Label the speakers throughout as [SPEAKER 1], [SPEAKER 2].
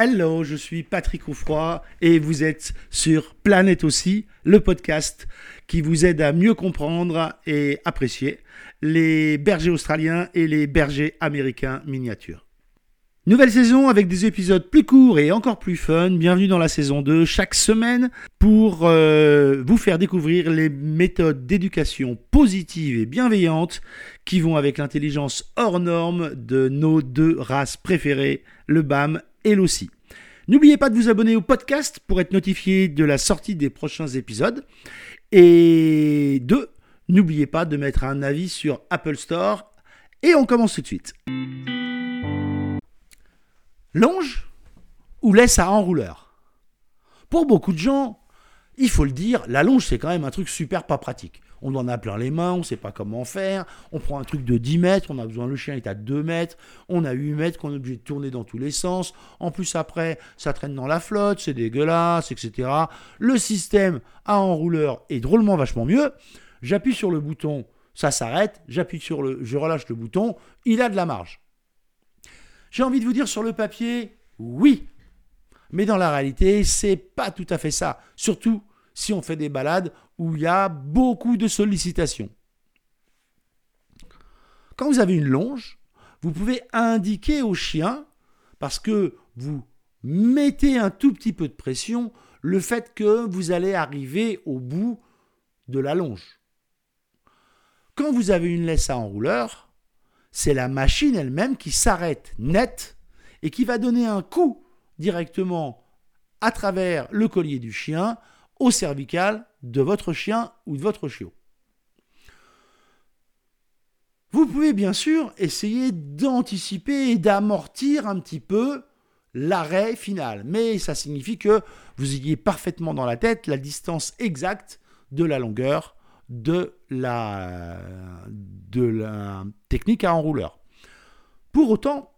[SPEAKER 1] Hello, je suis Patrick Oufroy et vous êtes sur Planète aussi, le podcast qui vous aide à mieux comprendre et apprécier les bergers australiens et les bergers américains miniatures. Nouvelle saison avec des épisodes plus courts et encore plus fun. Bienvenue dans la saison 2 chaque semaine pour euh, vous faire découvrir les méthodes d'éducation positive et bienveillante qui vont avec l'intelligence hors norme de nos deux races préférées, le BAM l'OSSI. N'oubliez pas de vous abonner au podcast pour être notifié de la sortie des prochains épisodes. Et deux, n'oubliez pas de mettre un avis sur Apple Store. Et on commence tout de suite. Longe ou laisse à enrouleur Pour beaucoup de gens, il faut le dire, la longe c'est quand même un truc super pas pratique. On en a plein les mains, on ne sait pas comment faire. On prend un truc de 10 mètres, on a besoin, le chien est à 2 mètres, on a 8 mètres qu'on est obligé de tourner dans tous les sens. En plus, après, ça traîne dans la flotte, c'est dégueulasse, etc. Le système à enrouleur est drôlement vachement mieux. J'appuie sur le bouton, ça s'arrête. J'appuie sur le, je relâche le bouton, il a de la marge. J'ai envie de vous dire sur le papier, oui. Mais dans la réalité, c'est pas tout à fait ça. Surtout si on fait des balades où il y a beaucoup de sollicitations. Quand vous avez une longe, vous pouvez indiquer au chien, parce que vous mettez un tout petit peu de pression, le fait que vous allez arriver au bout de la longe. Quand vous avez une laisse à enrouleur, c'est la machine elle-même qui s'arrête net et qui va donner un coup directement à travers le collier du chien cervical de votre chien ou de votre chiot. Vous pouvez bien sûr essayer d'anticiper et d'amortir un petit peu l'arrêt final, mais ça signifie que vous ayez parfaitement dans la tête la distance exacte de la longueur de la, de la technique à enrouleur. Pour autant,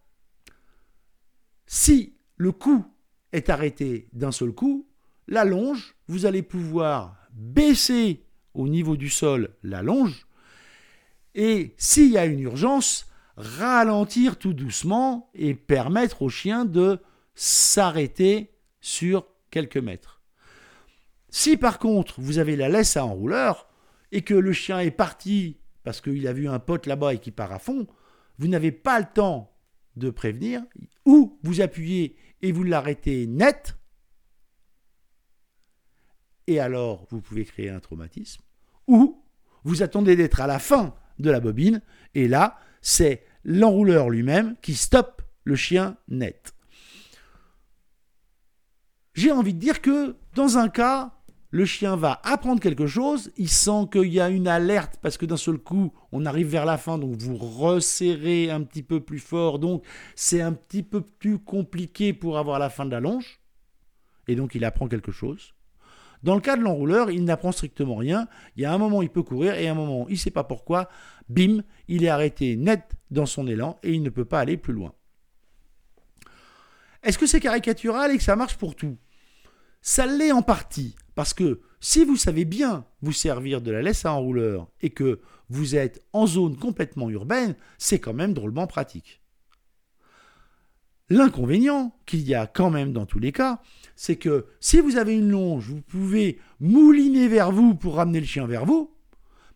[SPEAKER 1] si le coup est arrêté d'un seul coup, la longe, vous allez pouvoir baisser au niveau du sol la longe et s'il y a une urgence, ralentir tout doucement et permettre au chien de s'arrêter sur quelques mètres. Si par contre vous avez la laisse à enrouleur et que le chien est parti parce qu'il a vu un pote là-bas et qui part à fond, vous n'avez pas le temps de prévenir, ou vous appuyez et vous l'arrêtez net, et alors vous pouvez créer un traumatisme, ou vous attendez d'être à la fin de la bobine, et là, c'est l'enrouleur lui-même qui stoppe le chien net. J'ai envie de dire que dans un cas, le chien va apprendre quelque chose, il sent qu'il y a une alerte parce que d'un seul coup, on arrive vers la fin, donc vous resserrez un petit peu plus fort, donc c'est un petit peu plus compliqué pour avoir la fin de la longe, et donc il apprend quelque chose. Dans le cas de l'enrouleur, il n'apprend strictement rien. Il y a un moment, il peut courir et un moment, il ne sait pas pourquoi, bim, il est arrêté net dans son élan et il ne peut pas aller plus loin. Est-ce que c'est caricatural et que ça marche pour tout? Ça l'est en partie, parce que si vous savez bien vous servir de la laisse à enrouleur et que vous êtes en zone complètement urbaine, c'est quand même drôlement pratique. L'inconvénient qu'il y a quand même dans tous les cas, c'est que si vous avez une longe, vous pouvez mouliner vers vous pour ramener le chien vers vous,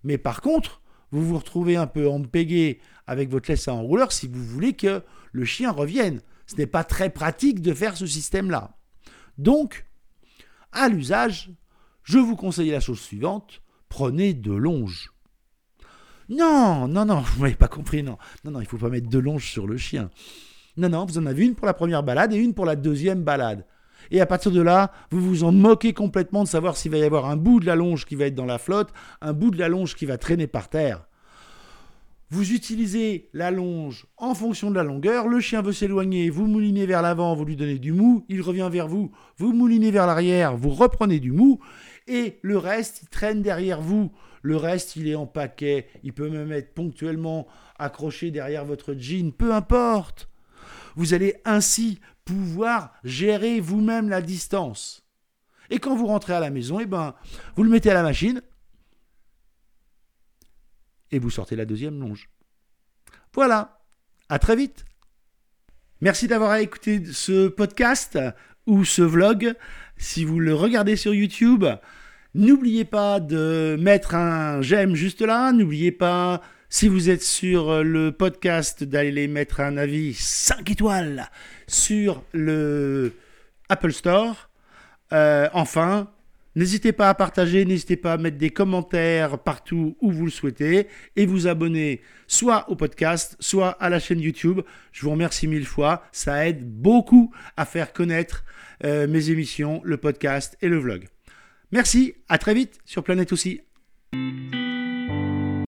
[SPEAKER 1] mais par contre, vous vous retrouvez un peu empégué avec votre laisse à enrouleur si vous voulez que le chien revienne. Ce n'est pas très pratique de faire ce système-là. Donc, à l'usage, je vous conseille la chose suivante, prenez de longe. Non, non, non, vous m'avez pas compris, non. Non, non, il ne faut pas mettre de longe sur le chien. Non, non, vous en avez une pour la première balade et une pour la deuxième balade. Et à partir de là, vous vous en moquez complètement de savoir s'il va y avoir un bout de la longe qui va être dans la flotte, un bout de la longe qui va traîner par terre. Vous utilisez la longe en fonction de la longueur, le chien veut s'éloigner, vous moulinez vers l'avant, vous lui donnez du mou, il revient vers vous, vous moulinez vers l'arrière, vous reprenez du mou, et le reste, il traîne derrière vous. Le reste, il est en paquet, il peut même être ponctuellement accroché derrière votre jean, peu importe. Vous allez ainsi pouvoir gérer vous-même la distance. Et quand vous rentrez à la maison, eh ben, vous le mettez à la machine et vous sortez la deuxième longe. Voilà. À très vite. Merci d'avoir écouté ce podcast ou ce vlog. Si vous le regardez sur YouTube, n'oubliez pas de mettre un j'aime juste là. N'oubliez pas, si vous êtes sur le podcast, d'aller mettre un avis 5 étoiles sur le Apple Store. Euh, enfin, N'hésitez pas à partager, n'hésitez pas à mettre des commentaires partout où vous le souhaitez et vous abonner soit au podcast, soit à la chaîne YouTube. Je vous remercie mille fois, ça aide beaucoup à faire connaître euh, mes émissions, le podcast et le vlog. Merci, à très vite sur Planète aussi.